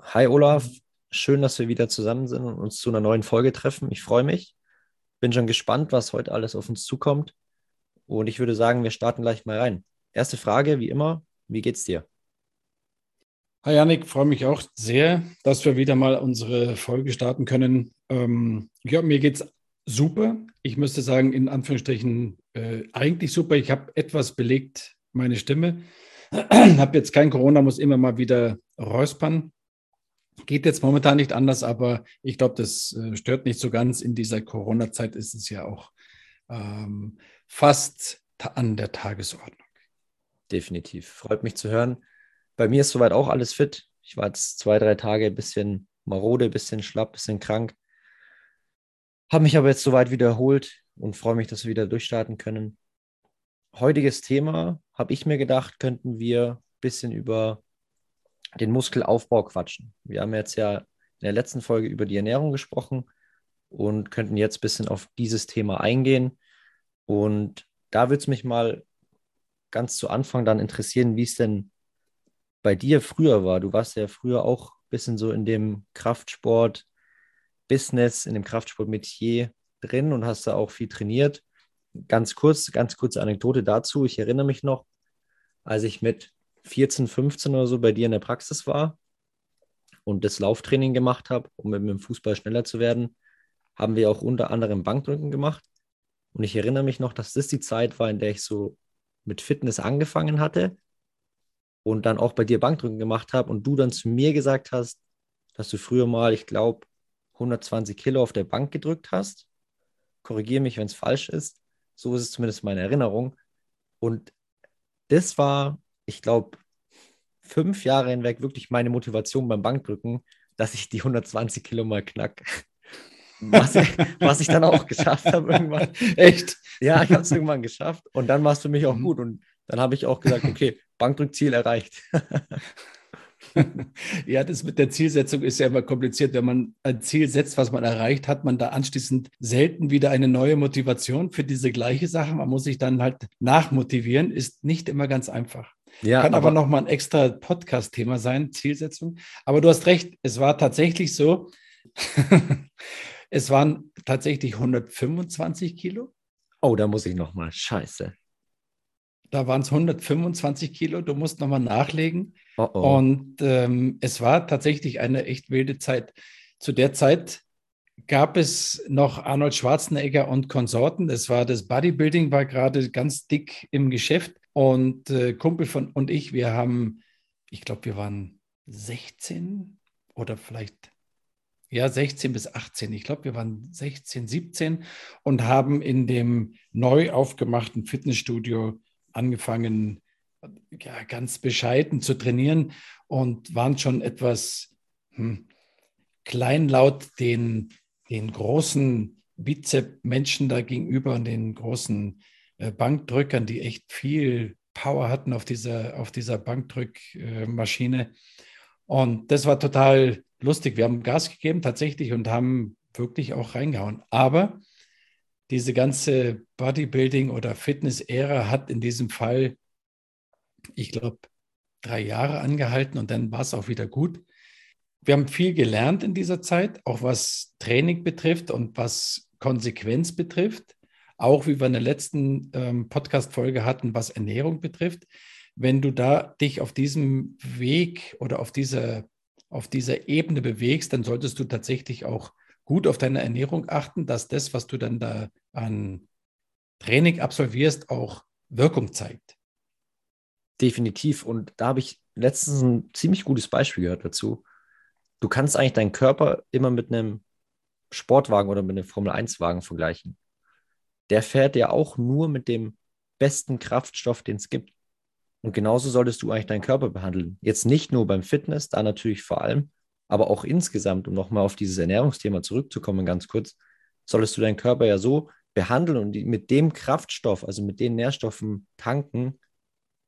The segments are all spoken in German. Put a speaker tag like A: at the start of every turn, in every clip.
A: Hi Olaf, schön, dass wir wieder zusammen sind und uns zu einer neuen Folge treffen. Ich freue mich, bin schon gespannt, was heute alles auf uns zukommt. Und ich würde sagen, wir starten gleich mal rein. Erste Frage, wie immer, wie geht's dir?
B: Hi Janik, freue mich auch sehr, dass wir wieder mal unsere Folge starten können. Ähm, ja, mir geht's super. Ich müsste sagen, in Anführungsstrichen äh, eigentlich super. Ich habe etwas belegt meine Stimme. habe jetzt kein Corona, muss immer mal wieder räuspern. Geht jetzt momentan nicht anders, aber ich glaube, das äh, stört nicht so ganz. In dieser Corona-Zeit ist es ja auch ähm, fast an der Tagesordnung.
A: Definitiv. Freut mich zu hören. Bei mir ist soweit auch alles fit. Ich war jetzt zwei, drei Tage ein bisschen marode, ein bisschen schlapp, ein bisschen krank. Habe mich aber jetzt soweit wiederholt und freue mich, dass wir wieder durchstarten können. Heutiges Thema, habe ich mir gedacht, könnten wir ein bisschen über den Muskelaufbau quatschen. Wir haben jetzt ja in der letzten Folge über die Ernährung gesprochen und könnten jetzt ein bisschen auf dieses Thema eingehen. Und da würde es mich mal ganz zu Anfang dann interessieren, wie es denn bei dir früher war. Du warst ja früher auch ein bisschen so in dem Kraftsport-Business, in dem Kraftsport-Metier drin und hast da auch viel trainiert. Ganz kurz, ganz kurze Anekdote dazu. Ich erinnere mich noch, als ich mit 14, 15 oder so bei dir in der Praxis war und das Lauftraining gemacht habe, um mit dem Fußball schneller zu werden, haben wir auch unter anderem Bankdrücken gemacht. Und ich erinnere mich noch, dass das die Zeit war, in der ich so mit Fitness angefangen hatte und dann auch bei dir Bankdrücken gemacht habe und du dann zu mir gesagt hast, dass du früher mal, ich glaube, 120 Kilo auf der Bank gedrückt hast. Korrigiere mich, wenn es falsch ist. So ist es zumindest meine Erinnerung. Und das war ich glaube, fünf Jahre hinweg wirklich meine Motivation beim Bankdrücken, dass ich die 120 Kilo mal knack. Was ich, was ich dann auch geschafft habe irgendwann. Echt? Ja, ich habe es irgendwann geschafft. Und dann war es für mich auch mhm. gut. Und dann habe ich auch gesagt, okay, Bankdrückziel erreicht.
B: ja, das mit der Zielsetzung ist ja immer kompliziert. Wenn man ein Ziel setzt, was man erreicht, hat man da anschließend selten wieder eine neue Motivation für diese gleiche Sache. Man muss sich dann halt nachmotivieren, ist nicht immer ganz einfach. Ja, Kann aber, aber nochmal ein extra Podcast-Thema sein, Zielsetzung. Aber du hast recht, es war tatsächlich so, es waren tatsächlich 125 Kilo.
A: Oh, da muss ich nochmal, scheiße.
B: Da waren es 125 Kilo, du musst nochmal nachlegen. Oh oh. Und ähm, es war tatsächlich eine echt wilde Zeit. Zu der Zeit gab es noch Arnold Schwarzenegger und Konsorten. Es war das Bodybuilding war gerade ganz dick im Geschäft und äh, Kumpel von und ich, wir haben, ich glaube, wir waren 16 oder vielleicht ja 16 bis 18. Ich glaube, wir waren 16, 17 und haben in dem neu aufgemachten Fitnessstudio angefangen, ja, ganz bescheiden zu trainieren und waren schon etwas hm, kleinlaut den, den großen Bizep-Menschen da gegenüber und den großen Bankdrückern, die echt viel Power hatten auf dieser, auf dieser Bankdrückmaschine. Und das war total lustig. Wir haben Gas gegeben tatsächlich und haben wirklich auch reingehauen. Aber diese ganze Bodybuilding- oder Fitness-Ära hat in diesem Fall, ich glaube, drei Jahre angehalten und dann war es auch wieder gut. Wir haben viel gelernt in dieser Zeit, auch was Training betrifft und was Konsequenz betrifft. Auch wie wir in der letzten ähm, Podcast-Folge hatten, was Ernährung betrifft. Wenn du da dich auf diesem Weg oder auf dieser, auf dieser Ebene bewegst, dann solltest du tatsächlich auch gut auf deine Ernährung achten, dass das, was du dann da an Training absolvierst, auch Wirkung zeigt.
A: Definitiv. Und da habe ich letztens ein ziemlich gutes Beispiel gehört dazu. Du kannst eigentlich deinen Körper immer mit einem Sportwagen oder mit einem Formel-1-Wagen vergleichen. Der fährt ja auch nur mit dem besten Kraftstoff, den es gibt. Und genauso solltest du eigentlich deinen Körper behandeln. Jetzt nicht nur beim Fitness, da natürlich vor allem, aber auch insgesamt, um nochmal auf dieses Ernährungsthema zurückzukommen, ganz kurz, solltest du deinen Körper ja so behandeln und mit dem Kraftstoff, also mit den Nährstoffen tanken,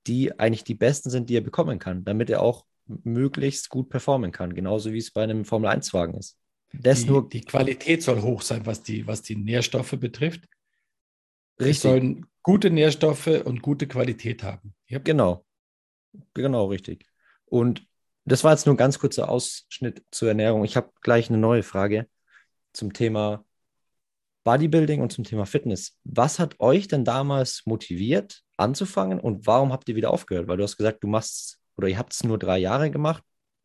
A: die eigentlich die besten sind, die er bekommen kann, damit er auch möglichst gut performen kann, genauso wie es bei einem Formel-1-Wagen ist.
B: Das die, nur die Qualität soll hoch sein, was die, was die Nährstoffe betrifft. Richtig. Es sollen gute Nährstoffe und gute Qualität haben.
A: Yep. Genau. Genau, richtig. Und das war jetzt nur ein ganz kurzer Ausschnitt zur Ernährung. Ich habe gleich eine neue Frage zum Thema Bodybuilding und zum Thema Fitness. Was hat euch denn damals motiviert, anzufangen und warum habt ihr wieder aufgehört? Weil du hast gesagt, du machst oder ihr habt es nur drei Jahre gemacht.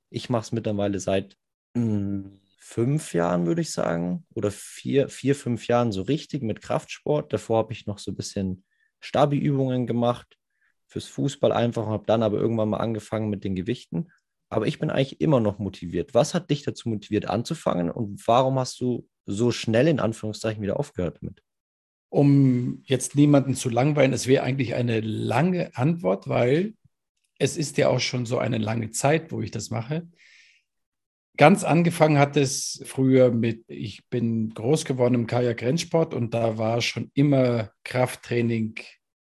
A: Ich mache es mittlerweile seit mh, hm, fünf Jahren, würde ich sagen, oder vier, vier, fünf Jahren so richtig mit Kraftsport. Davor habe ich noch so ein bisschen Stabi-Übungen gemacht fürs Fußball einfach und habe dann aber irgendwann mal angefangen mit den Gewichten. Aber ich bin eigentlich immer noch motiviert. Was hat dich dazu motiviert anzufangen und warum hast du so schnell in Anführungszeichen wieder aufgehört damit?
B: Um jetzt niemanden zu langweilen, es wäre eigentlich eine lange Antwort, weil es ist ja auch schon so eine lange Zeit, wo ich das mache. Ganz angefangen hat es früher mit, ich bin groß geworden im Kajak-Rennsport und da war schon immer Krafttraining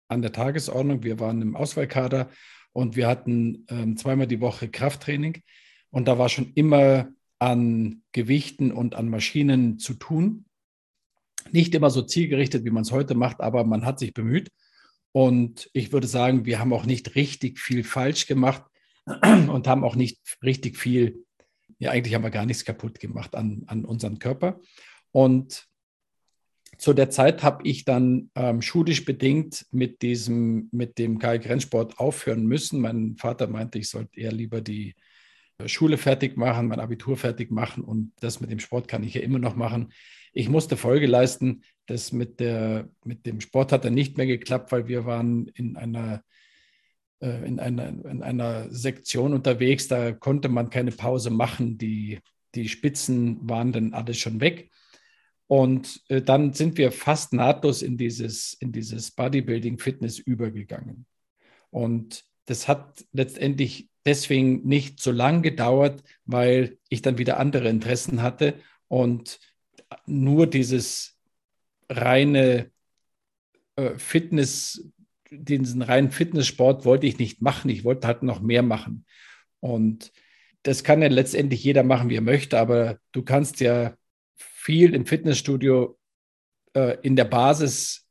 B: an der Tagesordnung. Wir waren im Auswahlkader und wir hatten ähm, zweimal die Woche Krafttraining und da war schon immer an Gewichten und an Maschinen zu tun. Nicht immer so zielgerichtet, wie man es heute macht, aber man hat sich bemüht. Und ich würde sagen, wir haben auch nicht richtig viel falsch gemacht und haben auch nicht richtig viel, ja, eigentlich haben wir gar nichts kaputt gemacht an, an unserem Körper. Und zu der Zeit habe ich dann ähm, schulisch bedingt mit diesem, mit dem Kajak-Rennsport aufhören müssen. Mein Vater meinte, ich sollte eher lieber die Schule fertig machen, mein Abitur fertig machen und das mit dem Sport kann ich ja immer noch machen. Ich musste Folge leisten. Das mit, der, mit dem Sport hat dann nicht mehr geklappt, weil wir waren in einer, äh, in einer, in einer Sektion unterwegs. Da konnte man keine Pause machen. Die, die Spitzen waren dann alles schon weg. Und äh, dann sind wir fast nahtlos in dieses, in dieses Bodybuilding-Fitness übergegangen. Und das hat letztendlich deswegen nicht so lang gedauert, weil ich dann wieder andere Interessen hatte und nur dieses reine äh, Fitness, diesen reinen Fitnesssport wollte ich nicht machen. Ich wollte halt noch mehr machen. Und das kann ja letztendlich jeder machen, wie er möchte, aber du kannst ja viel im Fitnessstudio äh, in der Basis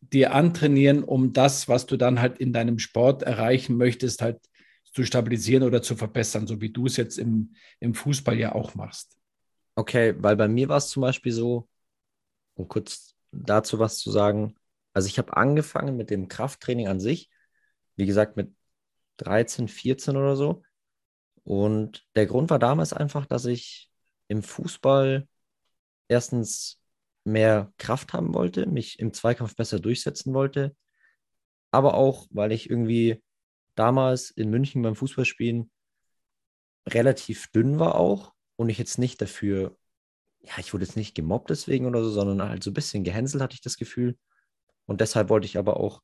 B: dir antrainieren, um das, was du dann halt in deinem Sport erreichen möchtest, halt zu stabilisieren oder zu verbessern, so wie du es jetzt im, im Fußball ja auch machst.
A: Okay, weil bei mir war es zum Beispiel so, um kurz dazu was zu sagen, also ich habe angefangen mit dem Krafttraining an sich, wie gesagt mit 13, 14 oder so. Und der Grund war damals einfach, dass ich im Fußball erstens mehr Kraft haben wollte, mich im Zweikampf besser durchsetzen wollte, aber auch, weil ich irgendwie damals in München beim Fußballspielen relativ dünn war auch und ich jetzt nicht dafür, ja, ich wurde jetzt nicht gemobbt deswegen oder so, sondern halt so ein bisschen gehänselt hatte ich das Gefühl. Und deshalb wollte ich aber auch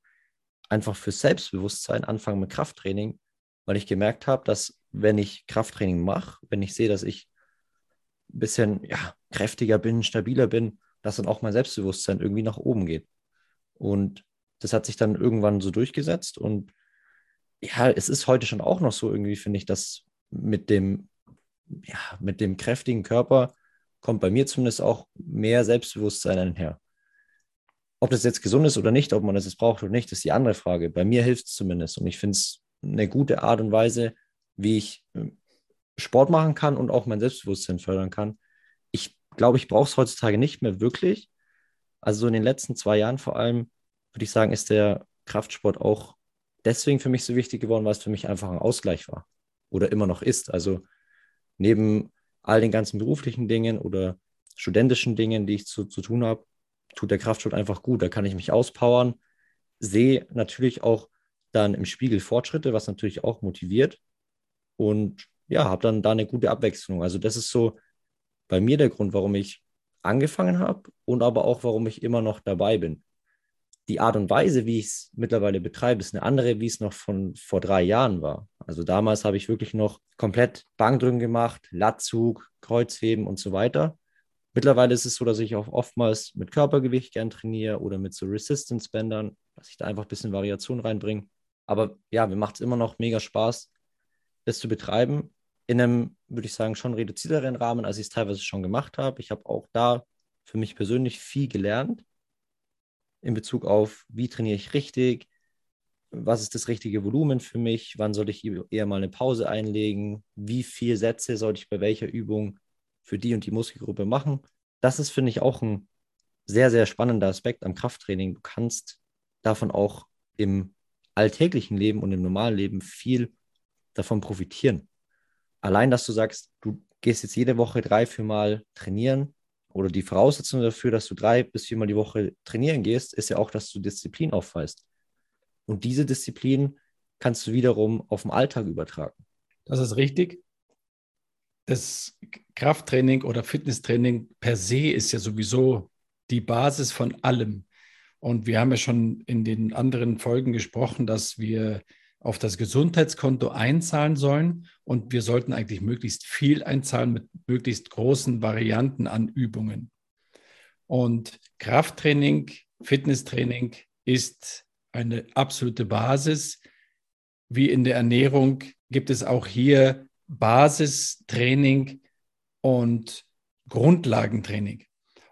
A: einfach für Selbstbewusstsein anfangen mit Krafttraining, weil ich gemerkt habe, dass wenn ich Krafttraining mache, wenn ich sehe, dass ich ein bisschen ja, kräftiger bin, stabiler bin, dass dann auch mein Selbstbewusstsein irgendwie nach oben geht. Und das hat sich dann irgendwann so durchgesetzt und ja, es ist heute schon auch noch so irgendwie, finde ich, dass mit dem, ja, mit dem kräftigen Körper kommt bei mir zumindest auch mehr Selbstbewusstsein einher. Ob das jetzt gesund ist oder nicht, ob man das jetzt braucht oder nicht, ist die andere Frage. Bei mir hilft es zumindest und ich finde es eine gute Art und Weise, wie ich ähm, Sport machen kann und auch mein Selbstbewusstsein fördern kann. Ich glaube, ich brauche es heutzutage nicht mehr wirklich. Also so in den letzten zwei Jahren vor allem, würde ich sagen, ist der Kraftsport auch deswegen für mich so wichtig geworden, weil es für mich einfach ein Ausgleich war oder immer noch ist. Also neben all den ganzen beruflichen Dingen oder studentischen Dingen, die ich zu, zu tun habe, tut der Kraftsport einfach gut. Da kann ich mich auspowern, sehe natürlich auch dann im Spiegel Fortschritte, was natürlich auch motiviert und ja, habe dann da eine gute Abwechslung. Also das ist so bei mir der Grund, warum ich angefangen habe und aber auch, warum ich immer noch dabei bin die Art und Weise, wie ich es mittlerweile betreibe, ist eine andere, wie es noch von vor drei Jahren war. Also damals habe ich wirklich noch komplett Bankdrücken gemacht, Latzug, Kreuzheben und so weiter. Mittlerweile ist es so, dass ich auch oftmals mit Körpergewicht gern trainiere oder mit so Resistance-Bändern, dass ich da einfach ein bisschen Variation reinbringe. Aber ja, mir macht es immer noch mega Spaß, das zu betreiben. In einem, würde ich sagen, schon reduzierteren Rahmen, als ich es teilweise schon gemacht habe. Ich habe auch da für mich persönlich viel gelernt in Bezug auf, wie trainiere ich richtig, was ist das richtige Volumen für mich, wann soll ich eher mal eine Pause einlegen, wie viele Sätze sollte ich bei welcher Übung für die und die Muskelgruppe machen. Das ist, finde ich, auch ein sehr, sehr spannender Aspekt am Krafttraining. Du kannst davon auch im alltäglichen Leben und im normalen Leben viel davon profitieren. Allein, dass du sagst, du gehst jetzt jede Woche drei, vier Mal trainieren oder die Voraussetzung dafür, dass du drei bis viermal die Woche trainieren gehst, ist ja auch, dass du Disziplin aufweist. Und diese Disziplin kannst du wiederum auf den Alltag übertragen.
B: Das ist richtig. Das Krafttraining oder Fitnesstraining per se ist ja sowieso die Basis von allem. Und wir haben ja schon in den anderen Folgen gesprochen, dass wir auf das Gesundheitskonto einzahlen sollen und wir sollten eigentlich möglichst viel einzahlen mit möglichst großen Varianten an Übungen. Und Krafttraining, Fitnesstraining ist eine absolute Basis. Wie in der Ernährung gibt es auch hier Basistraining und Grundlagentraining.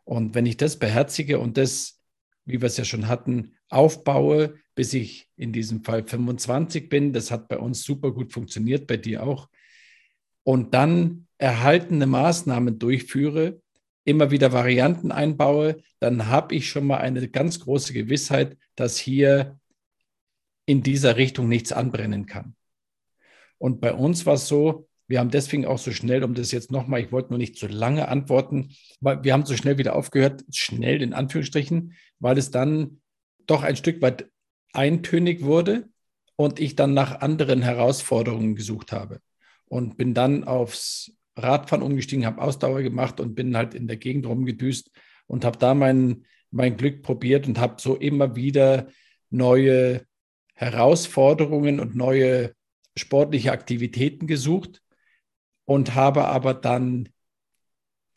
B: Und wenn ich das beherzige und das, wie wir es ja schon hatten, aufbaue, bis ich in diesem Fall 25 bin, das hat bei uns super gut funktioniert, bei dir auch, und dann erhaltene Maßnahmen durchführe, immer wieder Varianten einbaue, dann habe ich schon mal eine ganz große Gewissheit, dass hier in dieser Richtung nichts anbrennen kann. Und bei uns war es so, wir haben deswegen auch so schnell, um das jetzt nochmal, ich wollte nur nicht zu lange antworten, weil wir haben so schnell wieder aufgehört, schnell in Anführungsstrichen, weil es dann doch ein Stück weit eintönig wurde und ich dann nach anderen Herausforderungen gesucht habe und bin dann aufs Radfahren umgestiegen, habe Ausdauer gemacht und bin halt in der Gegend rumgedüst und habe da mein, mein Glück probiert und habe so immer wieder neue Herausforderungen und neue sportliche Aktivitäten gesucht und habe aber dann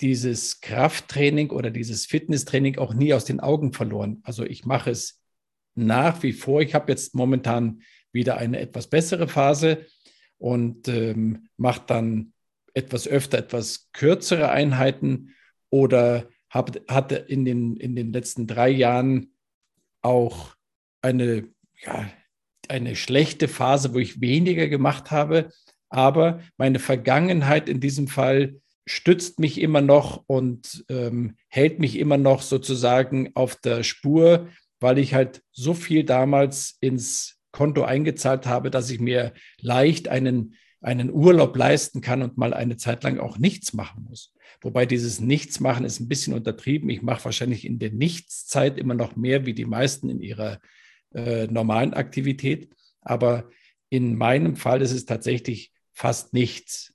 B: dieses Krafttraining oder dieses Fitnesstraining auch nie aus den Augen verloren. Also ich mache es nach wie vor. Ich habe jetzt momentan wieder eine etwas bessere Phase und ähm, mache dann etwas öfter etwas kürzere Einheiten oder hab, hatte in den, in den letzten drei Jahren auch eine, ja, eine schlechte Phase, wo ich weniger gemacht habe. Aber meine Vergangenheit in diesem Fall stützt mich immer noch und ähm, hält mich immer noch sozusagen auf der Spur, weil ich halt so viel damals ins Konto eingezahlt habe, dass ich mir leicht einen einen Urlaub leisten kann und mal eine Zeit lang auch nichts machen muss. Wobei dieses Nichtsmachen ist ein bisschen untertrieben. Ich mache wahrscheinlich in der Nichtszeit immer noch mehr wie die meisten in ihrer äh, normalen Aktivität. Aber in meinem Fall ist es tatsächlich fast nichts.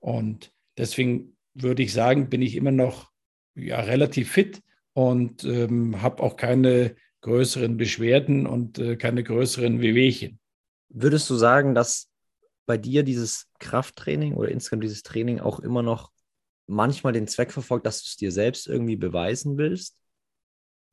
B: Und deswegen würde ich sagen, bin ich immer noch ja, relativ fit und ähm, habe auch keine größeren Beschwerden und äh, keine größeren Wehwehchen.
A: Würdest du sagen, dass bei dir dieses Krafttraining oder insgesamt dieses Training auch immer noch manchmal den Zweck verfolgt, dass du es dir selbst irgendwie beweisen willst?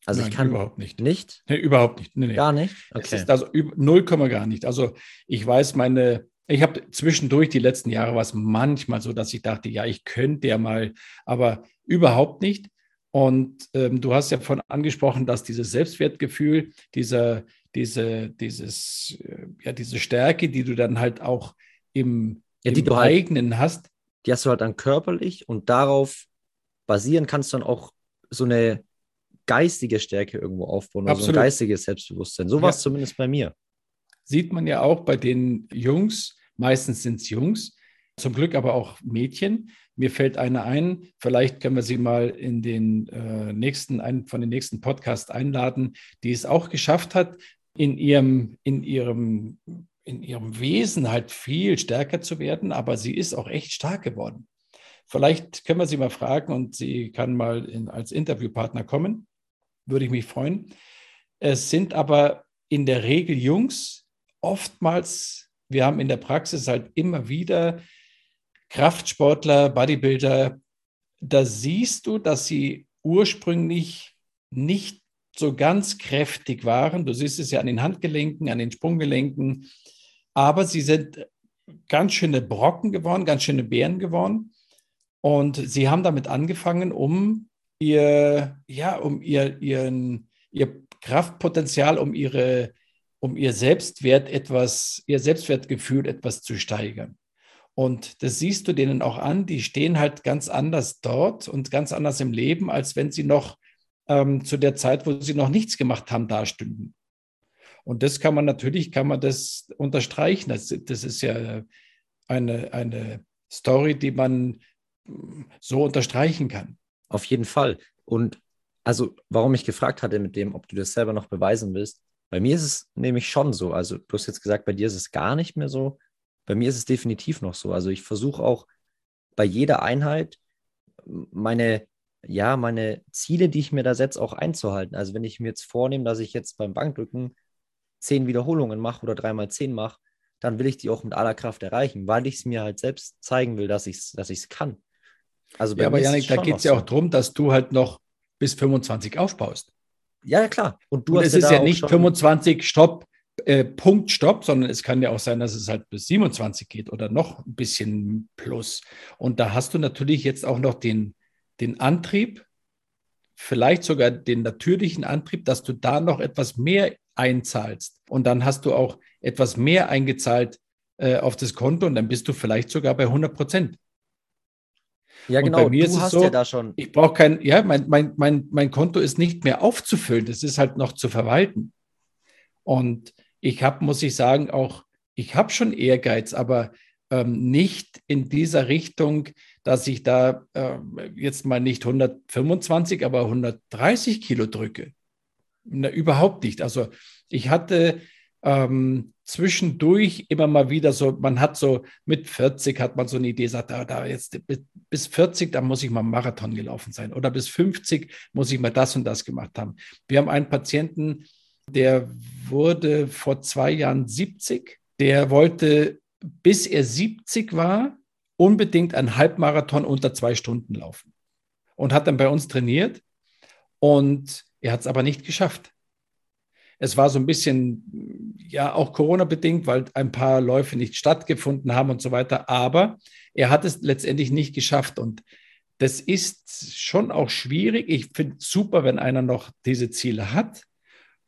B: Also Nein, ich kann überhaupt nicht.
A: Nicht?
B: Nee, überhaupt nicht.
A: Nee, nee. Gar nicht?
B: Okay. Es ist also null Komma gar nicht. Also ich weiß meine, ich habe zwischendurch die letzten Jahre war es manchmal so, dass ich dachte, ja, ich könnte ja mal, aber überhaupt nicht. Und ähm, du hast ja von angesprochen, dass dieses Selbstwertgefühl, dieser, diese, dieses, äh, ja, diese Stärke, die du dann halt auch im,
A: ja,
B: im
A: halt
B: eigenen halt, hast.
A: Die hast du halt dann körperlich und darauf basieren kannst du dann auch so eine geistige Stärke irgendwo aufbauen, also ein geistiges Selbstbewusstsein. So war es ja. zumindest bei mir.
B: Sieht man ja auch bei den Jungs, meistens sind es Jungs, zum Glück aber auch Mädchen. Mir fällt eine ein, vielleicht können wir sie mal in den äh, nächsten, einen von den nächsten Podcasts einladen, die es auch geschafft hat, in ihrem, in ihrem, in ihrem Wesen halt viel stärker zu werden, aber sie ist auch echt stark geworden. Vielleicht können wir sie mal fragen und sie kann mal in, als Interviewpartner kommen. Würde ich mich freuen. Es sind aber in der Regel Jungs, oftmals, wir haben in der Praxis halt immer wieder Kraftsportler, Bodybuilder, da siehst du, dass sie ursprünglich nicht so ganz kräftig waren. Du siehst es ja an den Handgelenken, an den Sprunggelenken. Aber sie sind ganz schöne Brocken geworden, ganz schöne Bären geworden. Und sie haben damit angefangen, um ihr, ja, um ihr, ihren, ihr Kraftpotenzial, um ihre, um ihr Selbstwert etwas, ihr Selbstwertgefühl etwas zu steigern. Und das siehst du denen auch an, die stehen halt ganz anders dort und ganz anders im Leben, als wenn sie noch ähm, zu der Zeit, wo sie noch nichts gemacht haben, dastünden. Und das kann man natürlich, kann man das unterstreichen. Das, das ist ja eine, eine Story, die man so unterstreichen kann.
A: Auf jeden Fall. Und also, warum ich gefragt hatte mit dem, ob du das selber noch beweisen willst, bei mir ist es nämlich schon so. Also, du hast jetzt gesagt, bei dir ist es gar nicht mehr so. Bei mir ist es definitiv noch so. Also, ich versuche auch bei jeder Einheit meine, ja, meine Ziele, die ich mir da setze, auch einzuhalten. Also, wenn ich mir jetzt vornehme, dass ich jetzt beim Bankdrücken zehn Wiederholungen mache oder dreimal zehn mache, dann will ich die auch mit aller Kraft erreichen, weil ich es mir halt selbst zeigen will, dass ich es dass kann.
B: Also ja, aber Janik, da geht es ja auch darum, dass du halt noch bis 25 aufbaust.
A: Ja, ja klar.
B: Und du Und hast es ja ist ja nicht 25 Stopp, äh, Punkt Stopp, sondern es kann ja auch sein, dass es halt bis 27 geht oder noch ein bisschen plus. Und da hast du natürlich jetzt auch noch den, den Antrieb, vielleicht sogar den natürlichen Antrieb, dass du da noch etwas mehr einzahlst. Und dann hast du auch etwas mehr eingezahlt äh, auf das Konto und dann bist du vielleicht sogar bei 100 Prozent.
A: Ja, genau. Und bei mir du ist es so, ja da schon.
B: Ich brauche kein, ja, mein, mein, mein, mein Konto ist nicht mehr aufzufüllen, das ist halt noch zu verwalten. Und ich habe, muss ich sagen, auch, ich habe schon Ehrgeiz, aber ähm, nicht in dieser Richtung, dass ich da äh, jetzt mal nicht 125, aber 130 Kilo drücke. Na, überhaupt nicht. Also ich hatte ähm, zwischendurch immer mal wieder so, man hat so mit 40 hat man so eine Idee, sagt, da, da jetzt bis 40, da muss ich mal Marathon gelaufen sein oder bis 50 muss ich mal das und das gemacht haben. Wir haben einen Patienten, der wurde vor zwei Jahren 70, der wollte, bis er 70 war, unbedingt einen Halbmarathon unter zwei Stunden laufen und hat dann bei uns trainiert und er hat es aber nicht geschafft. Es war so ein bisschen, ja, auch Corona-bedingt, weil ein paar Läufe nicht stattgefunden haben und so weiter. Aber er hat es letztendlich nicht geschafft. Und das ist schon auch schwierig. Ich finde es super, wenn einer noch diese Ziele hat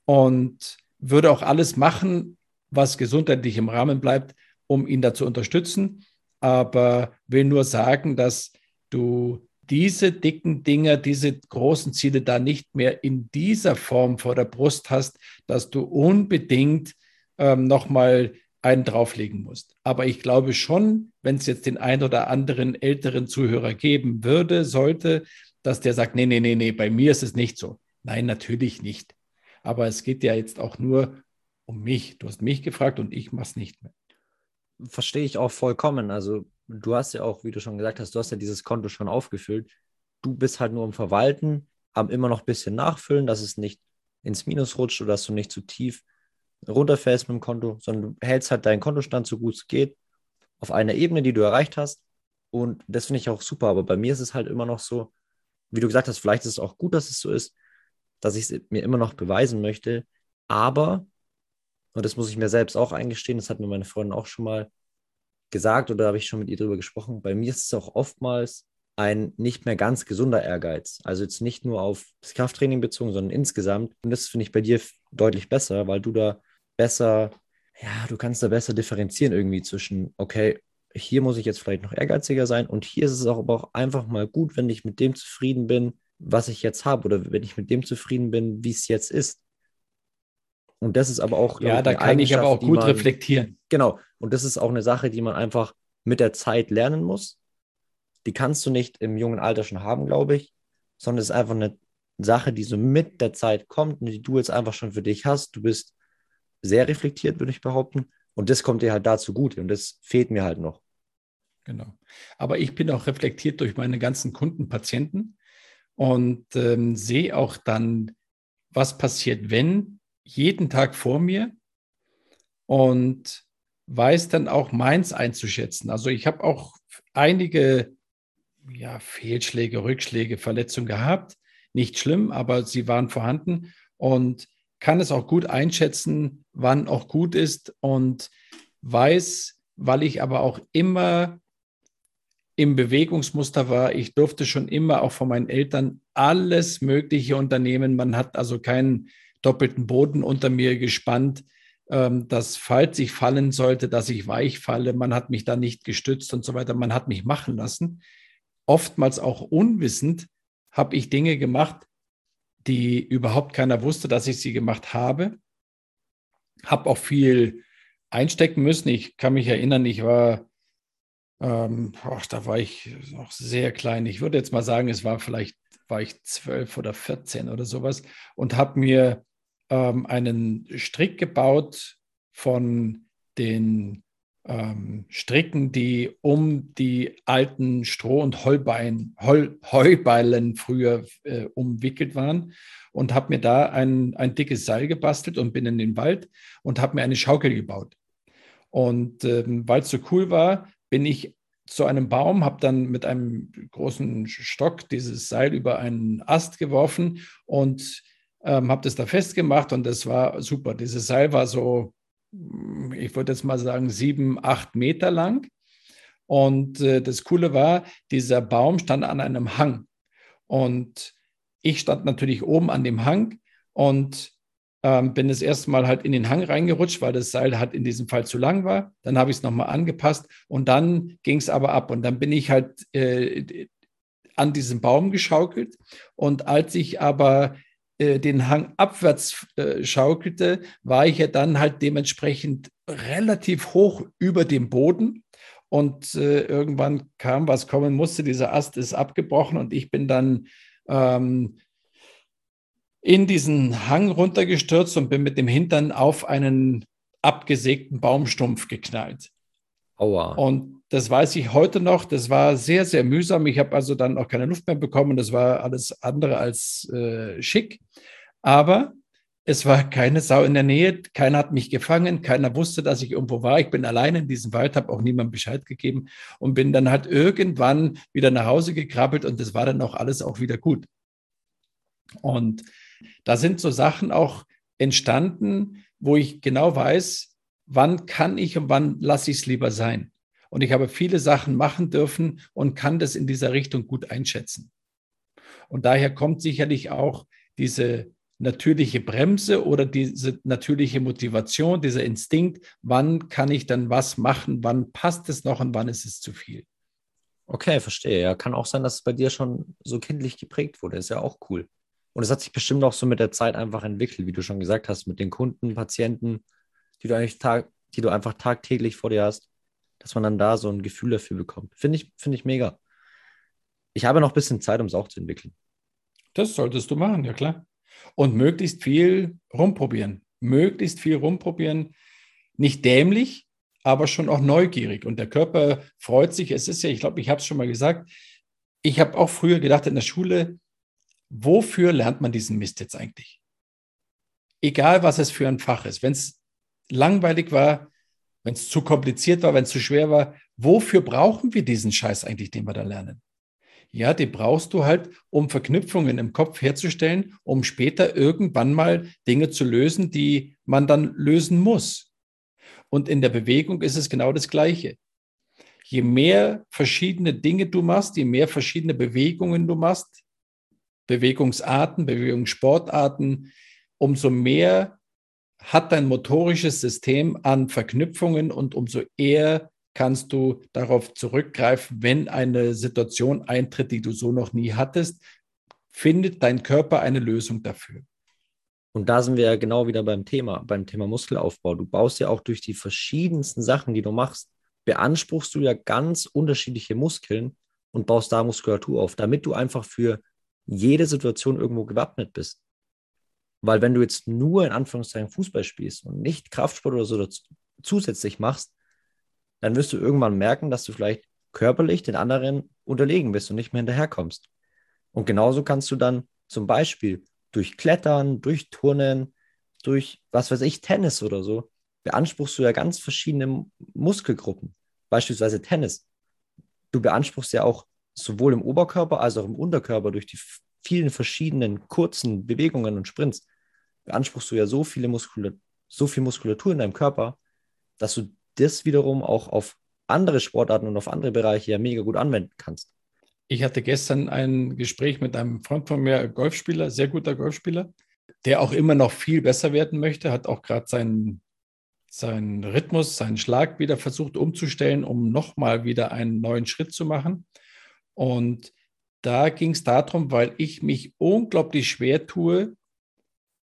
B: und würde auch alles machen, was gesundheitlich im Rahmen bleibt, um ihn da zu unterstützen. Aber will nur sagen, dass du diese dicken Dinger, diese großen Ziele da nicht mehr in dieser Form vor der Brust hast, dass du unbedingt ähm, nochmal einen drauflegen musst. Aber ich glaube schon, wenn es jetzt den ein oder anderen älteren Zuhörer geben würde, sollte, dass der sagt, nee, nee, nee, nee, bei mir ist es nicht so. Nein, natürlich nicht. Aber es geht ja jetzt auch nur um mich. Du hast mich gefragt und ich mache es nicht mehr.
A: Verstehe ich auch vollkommen. Also du hast ja auch, wie du schon gesagt hast, du hast ja dieses Konto schon aufgefüllt. Du bist halt nur im Verwalten, am immer noch ein bisschen nachfüllen, dass es nicht ins Minus rutscht oder dass du nicht zu tief runterfällst mit dem Konto, sondern du hältst halt deinen Kontostand so gut es geht auf einer Ebene, die du erreicht hast. Und das finde ich auch super. Aber bei mir ist es halt immer noch so, wie du gesagt hast, vielleicht ist es auch gut, dass es so ist, dass ich es mir immer noch beweisen möchte. Aber, und das muss ich mir selbst auch eingestehen, das hat mir meine Freundin auch schon mal gesagt oder habe ich schon mit ihr darüber gesprochen, bei mir ist es auch oftmals ein nicht mehr ganz gesunder Ehrgeiz. Also jetzt nicht nur auf das Krafttraining bezogen, sondern insgesamt. Und das finde ich bei dir deutlich besser, weil du da besser, ja, du kannst da besser differenzieren irgendwie zwischen, okay, hier muss ich jetzt vielleicht noch ehrgeiziger sein und hier ist es auch aber auch einfach mal gut, wenn ich mit dem zufrieden bin, was ich jetzt habe oder wenn ich mit dem zufrieden bin, wie es jetzt ist. Und das ist aber auch.
B: Ja, da kann ich aber auch gut man, reflektieren.
A: Genau. Und das ist auch eine Sache, die man einfach mit der Zeit lernen muss. Die kannst du nicht im jungen Alter schon haben, glaube ich, sondern es ist einfach eine Sache, die so mit der Zeit kommt und die du jetzt einfach schon für dich hast. Du bist sehr reflektiert, würde ich behaupten. Und das kommt dir halt dazu gut und das fehlt mir halt noch.
B: Genau. Aber ich bin auch reflektiert durch meine ganzen Kunden, Patienten und ähm, sehe auch dann, was passiert, wenn jeden Tag vor mir und weiß dann auch meins einzuschätzen. Also ich habe auch einige ja, Fehlschläge, Rückschläge, Verletzungen gehabt. Nicht schlimm, aber sie waren vorhanden und kann es auch gut einschätzen, wann auch gut ist und weiß, weil ich aber auch immer im Bewegungsmuster war. Ich durfte schon immer auch von meinen Eltern alles Mögliche unternehmen. Man hat also keinen doppelten Boden unter mir gespannt. ähm, dass falls ich fallen sollte, dass ich weich falle. Man hat mich da nicht gestützt und so weiter. Man hat mich machen lassen. Oftmals auch unwissend habe ich Dinge gemacht, die überhaupt keiner wusste, dass ich sie gemacht habe. Habe auch viel einstecken müssen. Ich kann mich erinnern, ich war, ähm, ach, da war ich noch sehr klein. Ich würde jetzt mal sagen, es war vielleicht, war ich zwölf oder 14 oder sowas und habe mir ähm, einen Strick gebaut von den ähm, Stricken, die um die alten Stroh- und Heubein, Heu, Heubeilen früher äh, umwickelt waren und habe mir da ein, ein dickes Seil gebastelt und bin in den Wald und habe mir eine Schaukel gebaut. Und ähm, weil es so cool war, bin ich zu einem Baum, habe dann mit einem großen Stock dieses Seil über einen Ast geworfen und ähm, habe das da festgemacht und das war super. Dieses Seil war so, ich würde jetzt mal sagen, sieben, acht Meter lang. Und äh, das Coole war, dieser Baum stand an einem Hang. Und ich stand natürlich oben an dem Hang und ähm, bin das erste Mal halt in den Hang reingerutscht, weil das Seil halt in diesem Fall zu lang war. Dann habe ich es nochmal angepasst und dann ging es aber ab. Und dann bin ich halt äh, an diesem Baum geschaukelt. Und als ich aber äh, den Hang abwärts äh, schaukelte, war ich ja dann halt dementsprechend relativ hoch über dem Boden. Und äh, irgendwann kam, was kommen musste, dieser Ast ist abgebrochen und ich bin dann ähm, in diesen Hang runtergestürzt und bin mit dem Hintern auf einen abgesägten Baumstumpf geknallt. Aua. Und das weiß ich heute noch. Das war sehr, sehr mühsam. Ich habe also dann auch keine Luft mehr bekommen. Das war alles andere als äh, schick. Aber es war keine Sau in der Nähe. Keiner hat mich gefangen. Keiner wusste, dass ich irgendwo war. Ich bin allein in diesem Wald, habe auch niemandem Bescheid gegeben und bin dann halt irgendwann wieder nach Hause gekrabbelt und das war dann auch alles auch wieder gut. Und da sind so Sachen auch entstanden, wo ich genau weiß, wann kann ich und wann lasse ich es lieber sein. Und ich habe viele Sachen machen dürfen und kann das in dieser Richtung gut einschätzen. Und daher kommt sicherlich auch diese natürliche Bremse oder diese natürliche Motivation, dieser Instinkt, wann kann ich dann was machen, wann passt es noch und wann ist es zu viel.
A: Okay, verstehe. Ja, kann auch sein, dass es bei dir schon so kindlich geprägt wurde. Ist ja auch cool. Und es hat sich bestimmt auch so mit der Zeit einfach entwickelt, wie du schon gesagt hast, mit den Kunden, Patienten, die du eigentlich tag, die du einfach tagtäglich vor dir hast, dass man dann da so ein Gefühl dafür bekommt. Finde ich, finde ich mega. Ich habe noch ein bisschen Zeit, um es auch zu entwickeln.
B: Das solltest du machen, ja klar. Und möglichst viel rumprobieren. Möglichst viel rumprobieren. Nicht dämlich, aber schon auch neugierig. Und der Körper freut sich. Es ist ja, ich glaube, ich habe es schon mal gesagt, ich habe auch früher gedacht in der Schule, wofür lernt man diesen Mist jetzt eigentlich? Egal, was es für ein Fach ist. Wenn es langweilig war, wenn es zu kompliziert war, wenn es zu schwer war, wofür brauchen wir diesen Scheiß eigentlich, den wir da lernen? Ja, den brauchst du halt, um Verknüpfungen im Kopf herzustellen, um später irgendwann mal Dinge zu lösen, die man dann lösen muss. Und in der Bewegung ist es genau das Gleiche. Je mehr verschiedene Dinge du machst, je mehr verschiedene Bewegungen du machst, Bewegungsarten, Bewegungssportarten, umso mehr hat dein motorisches System an Verknüpfungen und umso eher kannst du darauf zurückgreifen, wenn eine Situation eintritt, die du so noch nie hattest, findet dein Körper eine Lösung dafür.
A: Und da sind wir ja genau wieder beim Thema, beim Thema Muskelaufbau. Du baust ja auch durch die verschiedensten Sachen, die du machst, beanspruchst du ja ganz unterschiedliche Muskeln und baust da Muskulatur auf, damit du einfach für jede Situation irgendwo gewappnet bist. Weil wenn du jetzt nur in Anführungszeichen Fußball spielst und nicht Kraftsport oder so zusätzlich machst, dann wirst du irgendwann merken, dass du vielleicht körperlich den anderen unterlegen bist und nicht mehr hinterherkommst. Und genauso kannst du dann zum Beispiel durch Klettern, durch Turnen, durch was weiß ich, Tennis oder so, beanspruchst du ja ganz verschiedene Muskelgruppen. Beispielsweise Tennis. Du beanspruchst ja auch sowohl im Oberkörper als auch im Unterkörper durch die vielen verschiedenen kurzen Bewegungen und Sprints beanspruchst du ja so viele Muskulatur, so viel Muskulatur in deinem Körper, dass du das wiederum auch auf andere Sportarten und auf andere Bereiche ja mega gut anwenden kannst.
B: Ich hatte gestern ein Gespräch mit einem Freund von mir, Golfspieler, sehr guter Golfspieler, der auch immer noch viel besser werden möchte, hat auch gerade seinen seinen Rhythmus, seinen Schlag wieder versucht umzustellen, um nochmal wieder einen neuen Schritt zu machen. Und da ging es darum, weil ich mich unglaublich schwer tue,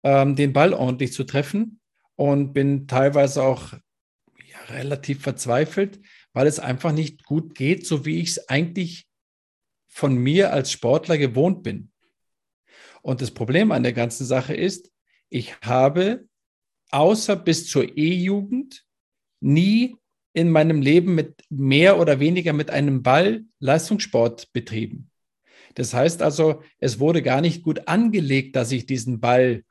B: ähm, den Ball ordentlich zu treffen und bin teilweise auch ja, relativ verzweifelt, weil es einfach nicht gut geht, so wie ich es eigentlich von mir als Sportler gewohnt bin. Und das Problem an der ganzen Sache ist, ich habe außer bis zur E-Jugend nie in meinem Leben mit mehr oder weniger mit einem Ball Leistungssport betrieben. Das heißt also, es wurde gar nicht gut angelegt, dass ich diesen Ball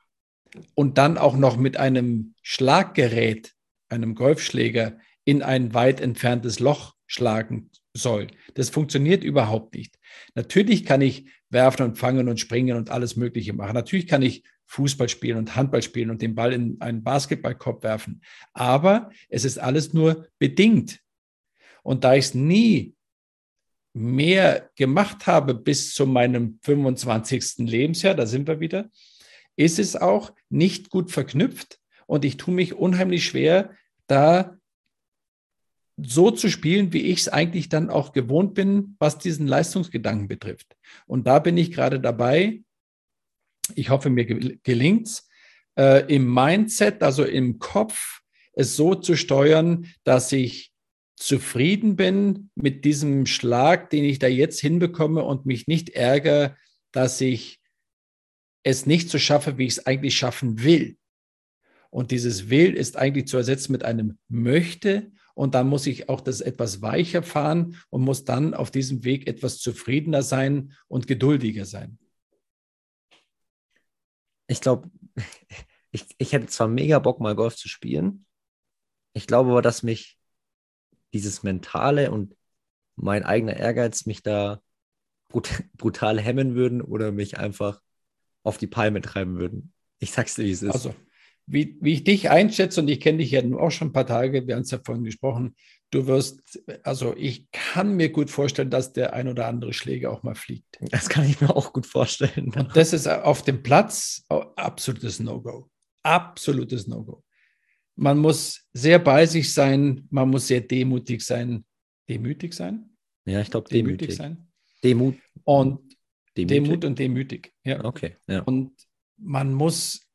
B: und dann auch noch mit einem Schlaggerät, einem Golfschläger, in ein weit entferntes Loch schlagen soll. Das funktioniert überhaupt nicht. Natürlich kann ich werfen und fangen und springen und alles Mögliche machen. Natürlich kann ich Fußball spielen und Handball spielen und den Ball in einen Basketballkorb werfen. Aber es ist alles nur bedingt. Und da ich es nie mehr gemacht habe bis zu meinem 25. Lebensjahr, da sind wir wieder, ist es auch nicht gut verknüpft und ich tue mich unheimlich schwer, da so zu spielen, wie ich es eigentlich dann auch gewohnt bin, was diesen Leistungsgedanken betrifft. Und da bin ich gerade dabei. Ich hoffe, mir gelingt es, äh, im Mindset, also im Kopf, es so zu steuern, dass ich zufrieden bin mit diesem Schlag, den ich da jetzt hinbekomme und mich nicht ärgere, dass ich es nicht so schaffe, wie ich es eigentlich schaffen will. Und dieses Will ist eigentlich zu ersetzen mit einem möchte und dann muss ich auch das etwas weicher fahren und muss dann auf diesem Weg etwas zufriedener sein und geduldiger sein.
A: Ich glaube, ich, ich hätte zwar mega Bock, mal Golf zu spielen. Ich glaube aber, dass mich dieses Mentale und mein eigener Ehrgeiz mich da brut brutal hemmen würden oder mich einfach auf die Palme treiben würden. Ich sag's dir, wie es ist.
B: Also, wie, wie ich dich einschätze, und ich kenne dich ja auch schon ein paar Tage, wir haben es ja vorhin gesprochen, du wirst, also ich kann mir gut vorstellen, dass der ein oder andere Schläger auch mal fliegt.
A: Das kann ich mir auch gut vorstellen.
B: Und das ist auf dem Platz absolutes No-Go. Absolutes No-Go. Man muss sehr bei sich sein, man muss sehr demutig sein. Demütig sein?
A: Ja, ich glaube demütig. demütig
B: sein.
A: Demut.
B: Und demütig? Demut und demütig.
A: Ja. Okay. Ja.
B: Und man muss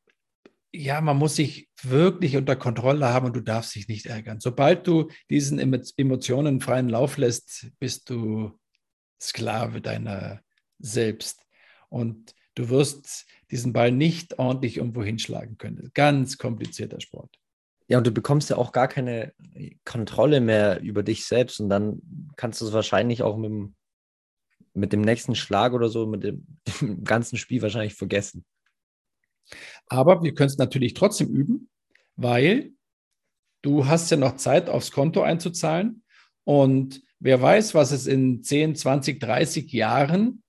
B: ja, man muss sich wirklich unter Kontrolle haben und du darfst dich nicht ärgern. Sobald du diesen Emotionen freien Lauf lässt, bist du Sklave deiner selbst. Und du wirst diesen Ball nicht ordentlich irgendwo hinschlagen können. Ganz komplizierter Sport.
A: Ja, und du bekommst ja auch gar keine Kontrolle mehr über dich selbst und dann kannst du es wahrscheinlich auch mit dem, mit dem nächsten Schlag oder so, mit dem, dem ganzen Spiel wahrscheinlich vergessen.
B: Aber wir können es natürlich trotzdem üben, weil du hast ja noch Zeit, aufs Konto einzuzahlen. Und wer weiß, was es in 10, 20, 30 Jahren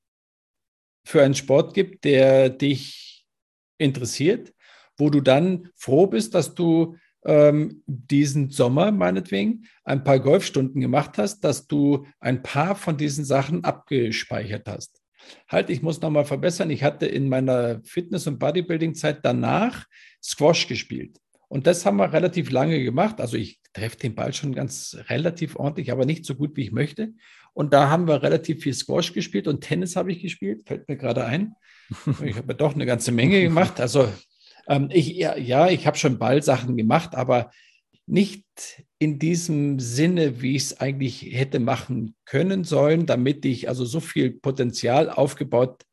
B: für einen Sport gibt, der dich interessiert, wo du dann froh bist, dass du ähm, diesen Sommer meinetwegen ein paar Golfstunden gemacht hast, dass du ein paar von diesen Sachen abgespeichert hast halt, ich muss nochmal verbessern. Ich hatte in meiner Fitness- und Bodybuilding-Zeit danach Squash gespielt. Und das haben wir relativ lange gemacht. Also ich treffe den Ball schon ganz relativ ordentlich, aber nicht so gut, wie ich möchte. Und da haben wir relativ viel Squash gespielt und Tennis habe ich gespielt, fällt mir gerade ein. Ich habe doch eine ganze Menge gemacht. Also ähm, ich, ja, ja, ich habe schon Ballsachen gemacht, aber nicht in diesem Sinne, wie ich es eigentlich hätte machen können sollen, damit ich also so viel Potenzial aufgebaut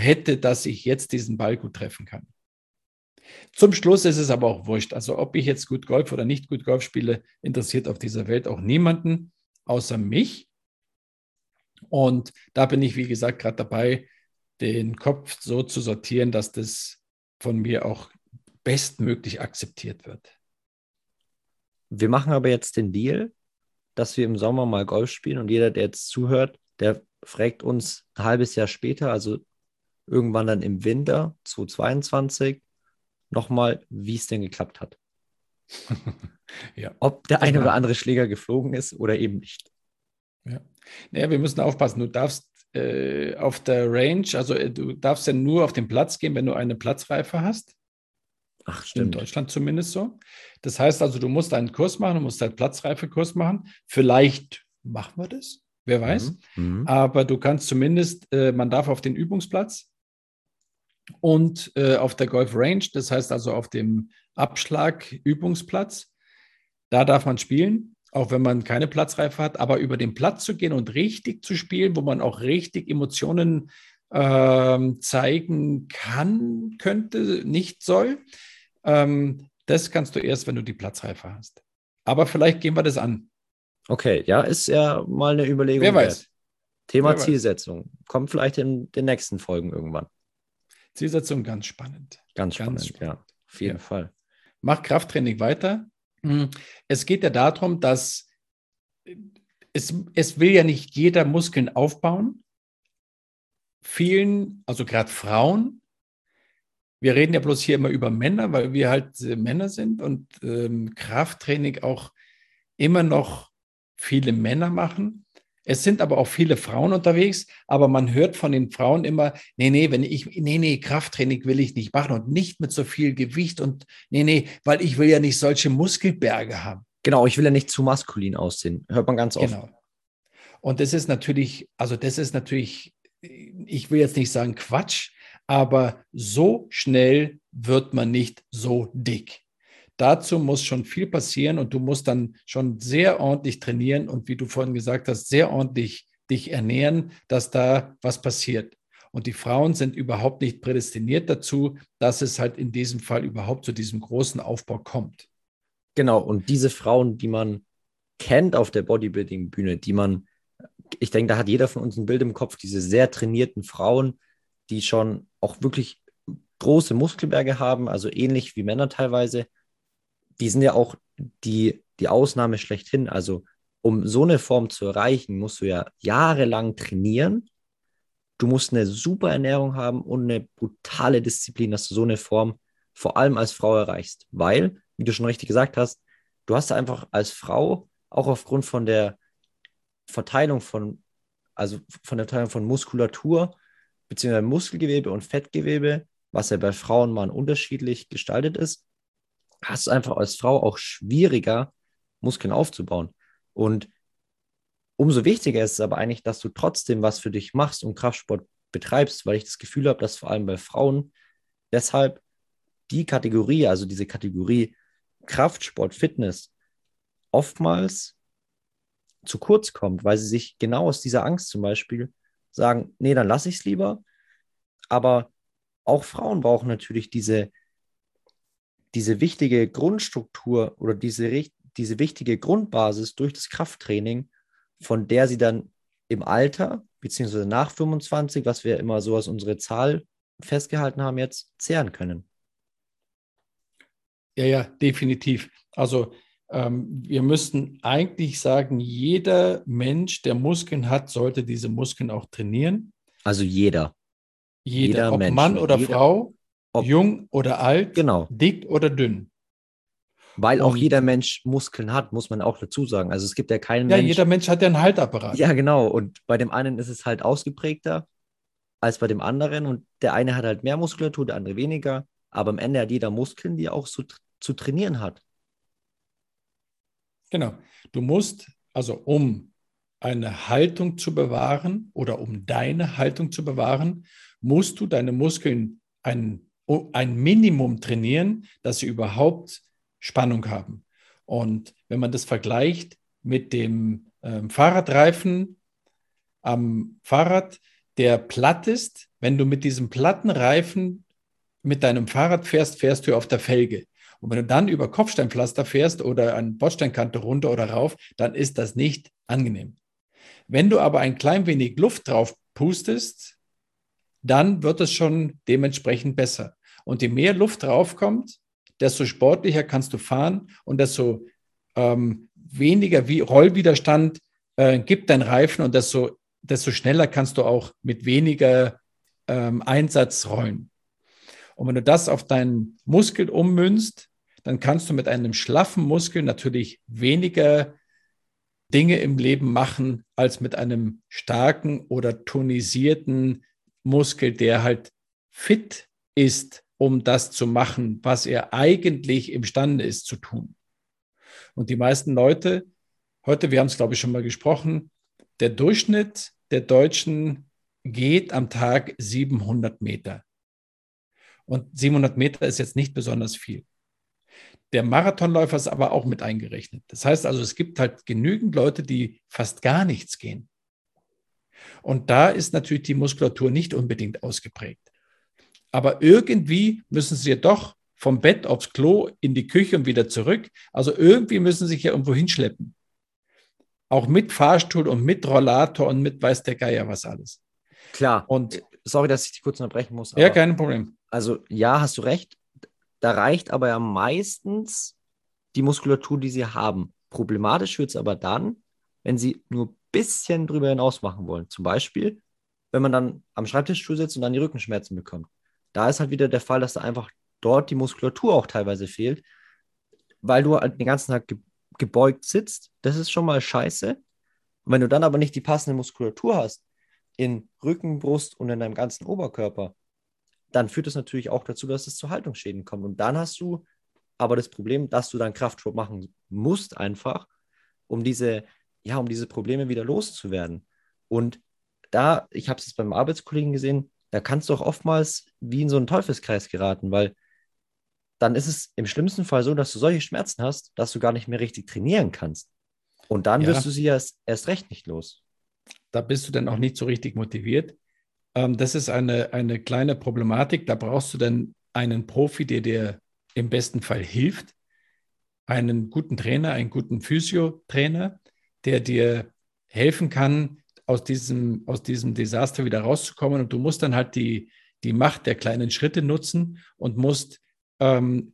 B: hätte, dass ich jetzt diesen Ball gut treffen kann. Zum Schluss ist es aber auch wurscht. Also ob ich jetzt gut Golf oder nicht gut Golf spiele, interessiert auf dieser Welt auch niemanden außer mich. Und da bin ich, wie gesagt, gerade dabei, den Kopf so zu sortieren, dass das von mir auch bestmöglich akzeptiert wird.
A: Wir machen aber jetzt den Deal, dass wir im Sommer mal Golf spielen und jeder, der jetzt zuhört, der fragt uns ein halbes Jahr später, also irgendwann dann im Winter 2022, nochmal, wie es denn geklappt hat. ja. Ob der eine oder andere Schläger geflogen ist oder eben nicht.
B: Ja. Naja, wir müssen aufpassen. Du darfst äh, auf der Range, also äh, du darfst ja nur auf den Platz gehen, wenn du eine Platzreife hast. Ach, stimmt. In Deutschland zumindest so. Das heißt also, du musst einen Kurs machen, du musst einen Platzreifekurs machen. Vielleicht machen wir das, wer weiß. Mhm. mhm. Aber du kannst zumindest, äh, man darf auf den Übungsplatz und äh, auf der Golf Range, das heißt also auf dem Abschlag-Übungsplatz, da darf man spielen, auch wenn man keine Platzreife hat. Aber über den Platz zu gehen und richtig zu spielen, wo man auch richtig Emotionen äh, zeigen kann, könnte, nicht soll, ähm, das kannst du erst, wenn du die Platzreife hast. Aber vielleicht gehen wir das an.
A: Okay, ja, ist ja mal eine Überlegung.
B: Wer weiß. Wert.
A: Thema Wer Zielsetzung. Weiß. Kommt vielleicht in den nächsten Folgen irgendwann.
B: Zielsetzung ganz spannend.
A: Ganz spannend, ganz spannend. ja. Auf jeden ja. Fall.
B: Mach Krafttraining weiter. Hm. Es geht ja darum, dass es, es will ja nicht jeder Muskeln aufbauen. Vielen, also gerade Frauen, wir reden ja bloß hier immer über Männer, weil wir halt äh, Männer sind und ähm, Krafttraining auch immer noch viele Männer machen. Es sind aber auch viele Frauen unterwegs, aber man hört von den Frauen immer, nee, nee, wenn ich, nee, nee, Krafttraining will ich nicht machen und nicht mit so viel Gewicht und nee, nee, weil ich will ja nicht solche Muskelberge haben.
A: Genau, ich will ja nicht zu maskulin aussehen. Hört man ganz oft. Genau.
B: Und das ist natürlich, also das ist natürlich, ich will jetzt nicht sagen Quatsch, aber so schnell wird man nicht so dick. Dazu muss schon viel passieren und du musst dann schon sehr ordentlich trainieren und wie du vorhin gesagt hast, sehr ordentlich dich ernähren, dass da was passiert. Und die Frauen sind überhaupt nicht prädestiniert dazu, dass es halt in diesem Fall überhaupt zu diesem großen Aufbau kommt.
A: Genau, und diese Frauen, die man kennt auf der Bodybuilding-Bühne, die man, ich denke, da hat jeder von uns ein Bild im Kopf, diese sehr trainierten Frauen, die schon auch wirklich große Muskelberge haben, also ähnlich wie Männer teilweise, die sind ja auch die, die Ausnahme schlechthin. Also um so eine Form zu erreichen, musst du ja jahrelang trainieren. Du musst eine super Ernährung haben und eine brutale Disziplin, dass du so eine Form vor allem als Frau erreichst. Weil, wie du schon richtig gesagt hast, du hast einfach als Frau auch aufgrund von der Verteilung von, also von der Verteilung von Muskulatur beziehungsweise Muskelgewebe und Fettgewebe, was ja bei Frauen mal unterschiedlich gestaltet ist, hast du einfach als Frau auch schwieriger, Muskeln aufzubauen. Und umso wichtiger ist es aber eigentlich, dass du trotzdem was für dich machst und Kraftsport betreibst, weil ich das Gefühl habe, dass vor allem bei Frauen deshalb die Kategorie, also diese Kategorie Kraftsport, Fitness, oftmals zu kurz kommt, weil sie sich genau aus dieser Angst zum Beispiel sagen, nee, dann lasse ich es lieber. Aber auch Frauen brauchen natürlich diese, diese wichtige Grundstruktur oder diese, diese wichtige Grundbasis durch das Krafttraining, von der sie dann im Alter, beziehungsweise nach 25, was wir immer so als unsere Zahl festgehalten haben, jetzt zehren können.
B: Ja, ja, definitiv. Also wir müssten eigentlich sagen, jeder Mensch, der Muskeln hat, sollte diese Muskeln auch trainieren.
A: Also jeder.
B: Jeder, jeder ob Mensch, Mann oder jeder, Frau, ob, jung oder alt,
A: genau.
B: dick oder dünn.
A: Weil auch jeder Mensch Muskeln hat, muss man auch dazu sagen. Also es gibt ja keinen
B: ja, Mensch. Ja, jeder Mensch hat ja einen Haltapparat.
A: Ja, genau. Und bei dem einen ist es halt ausgeprägter als bei dem anderen. Und der eine hat halt mehr Muskulatur, der andere weniger. Aber am Ende hat jeder Muskeln, die er auch so zu trainieren hat.
B: Genau. Du musst, also um eine Haltung zu bewahren oder um deine Haltung zu bewahren, musst du deine Muskeln ein, ein Minimum trainieren, dass sie überhaupt Spannung haben. Und wenn man das vergleicht mit dem ähm, Fahrradreifen am Fahrrad, der platt ist, wenn du mit diesem platten Reifen mit deinem Fahrrad fährst, fährst du auf der Felge. Und wenn du dann über Kopfsteinpflaster fährst oder an Bordsteinkante runter oder rauf, dann ist das nicht angenehm. Wenn du aber ein klein wenig Luft drauf pustest, dann wird es schon dementsprechend besser. Und je mehr Luft draufkommt, desto sportlicher kannst du fahren und desto ähm, weniger wie Rollwiderstand äh, gibt dein Reifen und desto, desto schneller kannst du auch mit weniger ähm, Einsatz rollen. Und wenn du das auf deinen Muskel ummünzt, dann kannst du mit einem schlaffen Muskel natürlich weniger Dinge im Leben machen als mit einem starken oder tonisierten Muskel, der halt fit ist um das zu machen, was er eigentlich imstande ist zu tun. Und die meisten Leute, heute, wir haben es, glaube ich, schon mal gesprochen, der Durchschnitt der Deutschen geht am Tag 700 Meter. Und 700 Meter ist jetzt nicht besonders viel. Der Marathonläufer ist aber auch mit eingerechnet. Das heißt also, es gibt halt genügend Leute, die fast gar nichts gehen. Und da ist natürlich die Muskulatur nicht unbedingt ausgeprägt. Aber irgendwie müssen sie ja doch vom Bett aufs Klo in die Küche und wieder zurück. Also irgendwie müssen sie sich ja irgendwo hinschleppen. Auch mit Fahrstuhl und mit Rollator und mit weiß der Geier was alles.
A: Klar. Und sorry, dass ich dich kurz unterbrechen muss.
B: ja, kein Problem.
A: Also ja, hast du recht. Da reicht aber ja meistens die Muskulatur, die sie haben. Problematisch wird es aber dann, wenn sie nur ein bisschen drüber hinaus machen wollen. Zum Beispiel, wenn man dann am Schreibtischstuhl sitzt und dann die Rückenschmerzen bekommt. Da ist halt wieder der Fall, dass da einfach dort die Muskulatur auch teilweise fehlt, weil du halt den ganzen Tag ge gebeugt sitzt. Das ist schon mal scheiße. Und wenn du dann aber nicht die passende Muskulatur hast, in Rücken, Brust und in deinem ganzen Oberkörper, dann führt das natürlich auch dazu, dass es zu Haltungsschäden kommt. Und dann hast du aber das Problem, dass du dann Kraftsport machen musst, einfach, um diese, ja, um diese Probleme wieder loszuwerden. Und da, ich habe es jetzt beim Arbeitskollegen gesehen, da kannst du auch oftmals wie in so einen Teufelskreis geraten, weil dann ist es im schlimmsten Fall so, dass du solche Schmerzen hast, dass du gar nicht mehr richtig trainieren kannst. Und dann ja. wirst du sie erst, erst recht nicht los.
B: Da bist du dann auch nicht so richtig motiviert. Ähm, das ist eine, eine kleine Problematik. Da brauchst du dann einen Profi, der dir im besten Fall hilft, einen guten Trainer, einen guten Physiotrainer, der dir helfen kann, aus diesem, aus diesem Desaster wieder rauszukommen. Und du musst dann halt die, die Macht der kleinen Schritte nutzen und musst ähm,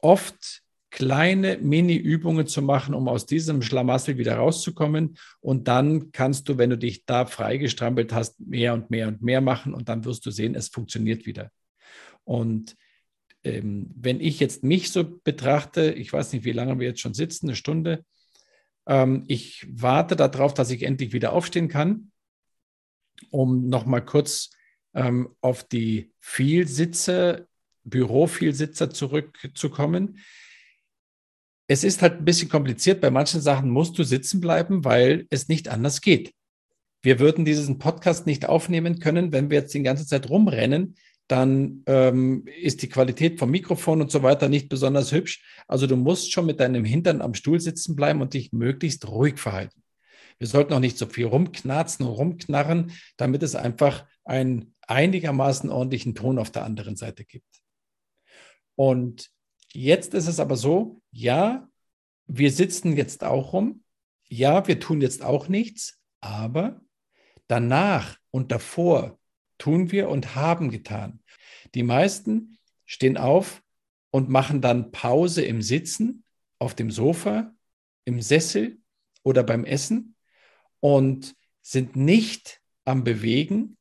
B: oft kleine Mini-Übungen zu machen, um aus diesem Schlamassel wieder rauszukommen. Und dann kannst du, wenn du dich da freigestrampelt hast, mehr und mehr und mehr machen und dann wirst du sehen, es funktioniert wieder. Und ähm, wenn ich jetzt mich so betrachte, ich weiß nicht, wie lange wir jetzt schon sitzen, eine Stunde, ähm, ich warte darauf, dass ich endlich wieder aufstehen kann, um nochmal kurz ähm, auf die Vielsitze, Bürovielsitzer zurückzukommen. Es ist halt ein bisschen kompliziert. Bei manchen Sachen musst du sitzen bleiben, weil es nicht anders geht. Wir würden diesen Podcast nicht aufnehmen können, wenn wir jetzt die ganze Zeit rumrennen dann ähm, ist die Qualität vom Mikrofon und so weiter nicht besonders hübsch. Also du musst schon mit deinem Hintern am Stuhl sitzen bleiben und dich möglichst ruhig verhalten. Wir sollten auch nicht so viel rumknarzen und rumknarren, damit es einfach einen einigermaßen ordentlichen Ton auf der anderen Seite gibt. Und jetzt ist es aber so, ja, wir sitzen jetzt auch rum, ja, wir tun jetzt auch nichts, aber danach und davor tun wir und haben getan. Die meisten stehen auf und machen dann Pause im Sitzen, auf dem Sofa, im Sessel oder beim Essen und sind nicht am Bewegen.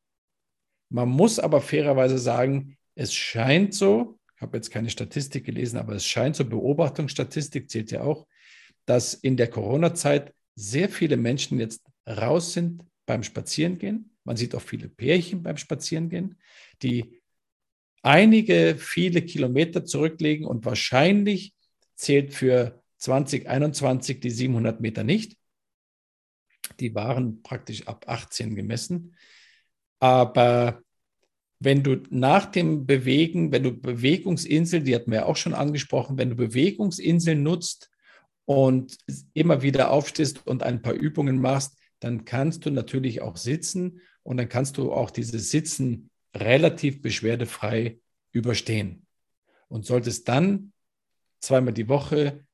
B: Man muss aber fairerweise sagen, es scheint so, habe jetzt keine Statistik gelesen, aber es scheint so, Beobachtungsstatistik zählt ja auch, dass in der Corona-Zeit sehr viele Menschen jetzt raus sind beim Spazierengehen. Man sieht auch viele Pärchen beim Spazierengehen, die einige, viele Kilometer zurücklegen und wahrscheinlich zählt für 2021 die 700 Meter nicht. Die waren praktisch ab 18 gemessen. Aber wenn du nach dem Bewegen, wenn du Bewegungsinseln, die hatten wir ja auch schon angesprochen, wenn du Bewegungsinseln nutzt und immer wieder aufstehst und ein paar Übungen machst, dann kannst du natürlich auch sitzen und dann kannst du auch dieses Sitzen relativ beschwerdefrei überstehen. Und solltest dann zweimal die Woche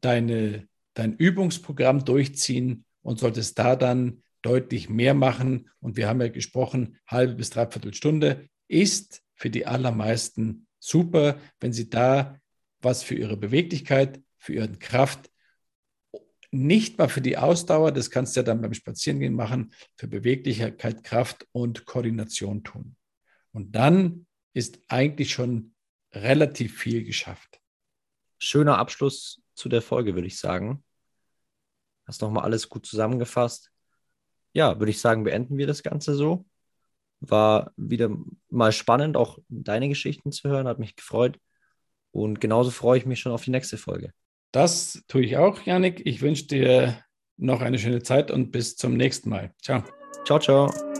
B: deine, dein Übungsprogramm durchziehen und solltest da dann deutlich mehr machen. Und wir haben ja gesprochen, halbe bis dreiviertel Stunde ist für die allermeisten super, wenn sie da was für ihre Beweglichkeit, für ihre Kraft nicht mal für die Ausdauer, das kannst du ja dann beim Spazierengehen machen, für Beweglichkeit, Kraft und Koordination tun. Und dann ist eigentlich schon relativ viel geschafft.
A: Schöner Abschluss zu der Folge, würde ich sagen. Hast nochmal alles gut zusammengefasst. Ja, würde ich sagen, beenden wir das Ganze so. War wieder mal spannend, auch deine Geschichten zu hören, hat mich gefreut. Und genauso freue ich mich schon auf die nächste Folge.
B: Das tue ich auch, Janik. Ich wünsche dir noch eine schöne Zeit und bis zum nächsten Mal. Ciao.
A: Ciao, ciao.